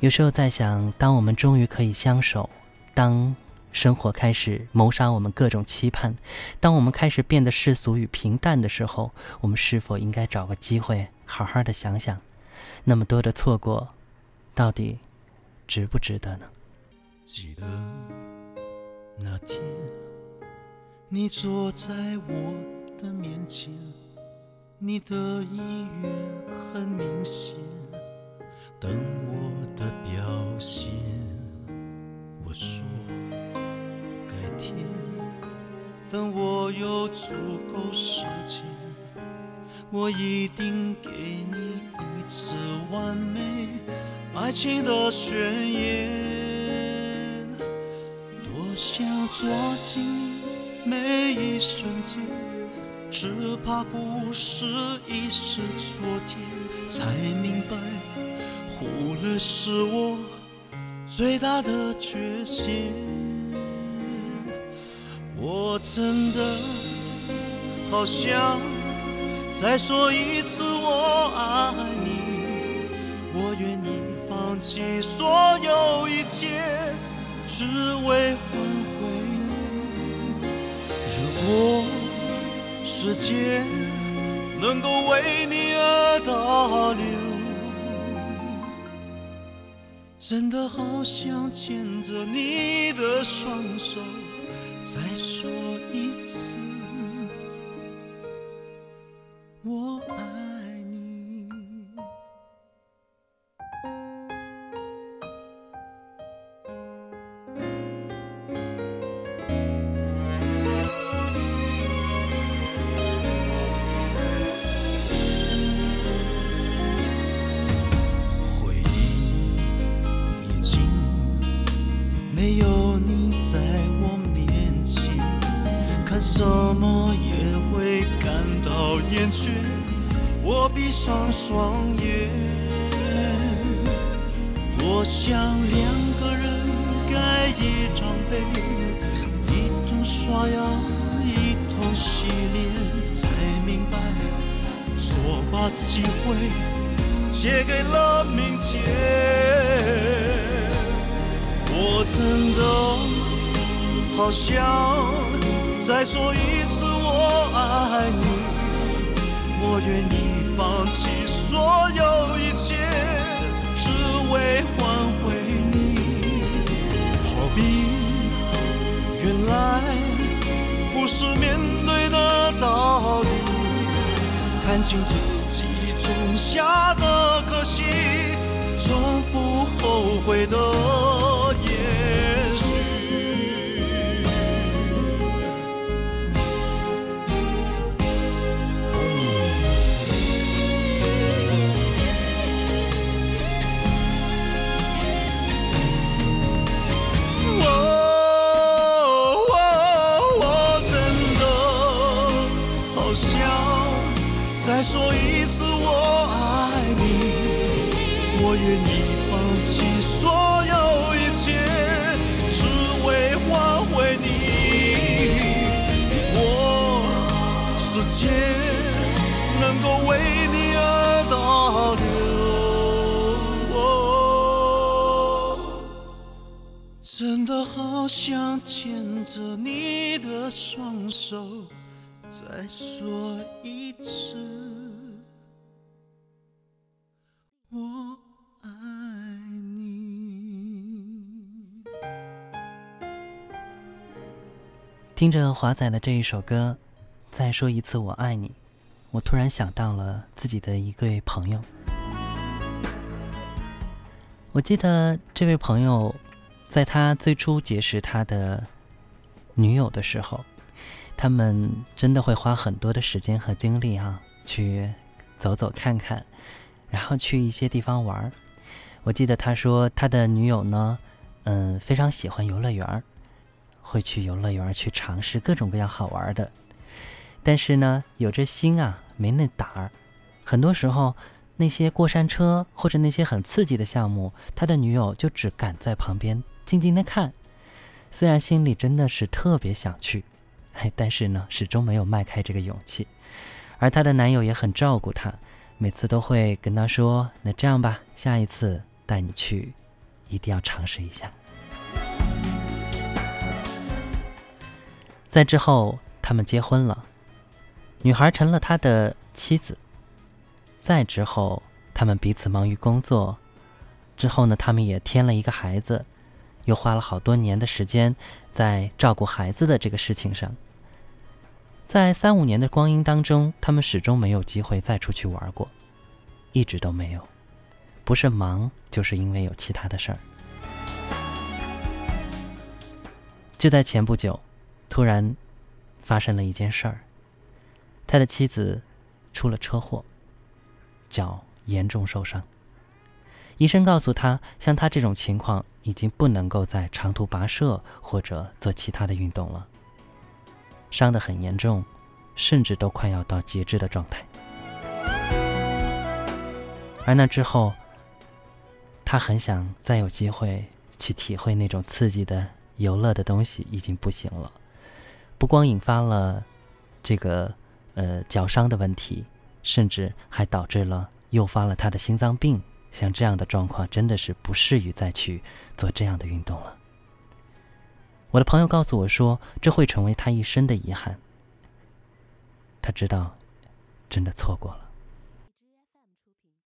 有时候在想，当我们终于可以相守，当生活开始谋杀我们各种期盼，当我们开始变得世俗与平淡的时候，我们是否应该找个机会，好好的想想，那么多的错过，到底值不值得呢？记得那天，你坐在我的面前，你的意愿很明显，等我的表现。我说改天，等我有足够时间，我一定给你一次完美爱情的宣言。多想抓紧每一瞬间，只怕故事已是昨天，才明白忽略是我最大的缺陷。我真的好想再说一次我爱你，我愿意放弃所有一切，只为换回你。如果时间能够为你而倒流，真的好想牵着你的双手，再说一次，没有你在我面前，看什么也会感到厌倦，我闭上双眼，多想两个人盖一张被，一同刷牙，一同洗脸，才明白错把机会借给了明天。真的好想。再说一次我爱你，我愿意放弃所有一切，只为换回你。逃避原来不是面对的道理，看清自己种下的可惜，重复后悔的是我爱你我愿意放弃所有一切只为换回你。我时世界能够为你而倒流真的好想牵着你的双手再说一次。我爱你。听着华仔的这一首歌，再说一次我爱你，我突然想到了自己的一位朋友。我记得这位朋友。在他最初结识他的女友的时候，他们真的会花很多的时间和精力啊，去走走看看，然后去一些地方玩我记得他说他的女友呢，嗯，非常喜欢游乐园会去游乐园去尝试各种各样好玩的。但是呢，有这心啊，没那胆儿。很多时候，那些过山车或者那些很刺激的项目，他的女友就只敢在旁边。静静的看，虽然心里真的是特别想去，但是呢，始终没有迈开这个勇气。而她的男友也很照顾她，每次都会跟她说：“那这样吧，下一次带你去一定要尝试一下。在之后，他们结婚了，女孩成了他的妻子。再之后，他们彼此忙于工作，之后呢，他们也添了一个孩子，又花了好多年的时间在照顾孩子的这个事情上。在三五年的光阴当中，他们始终没有机会再出去玩过，一直都没有，不是忙，就是因为有其他的事儿。就在前不久。突然，发生了一件事儿。他的妻子出了车祸，脚严重受伤。医生告诉他，像他这种情况，已经不能够再长途跋涉或者做其他的运动了。伤得很严重，甚至都快要到截肢的状态。而那之后，他很想再有机会去体会那种刺激的游乐的东西，已经不行了。不光引发了这个呃脚伤的问题，甚至还导致了诱发了他的心脏病。像这样的状况，真的是不适于再去做这样的运动了。我的朋友告诉我说，这会成为他一生的遗憾。他知道，真的错过了。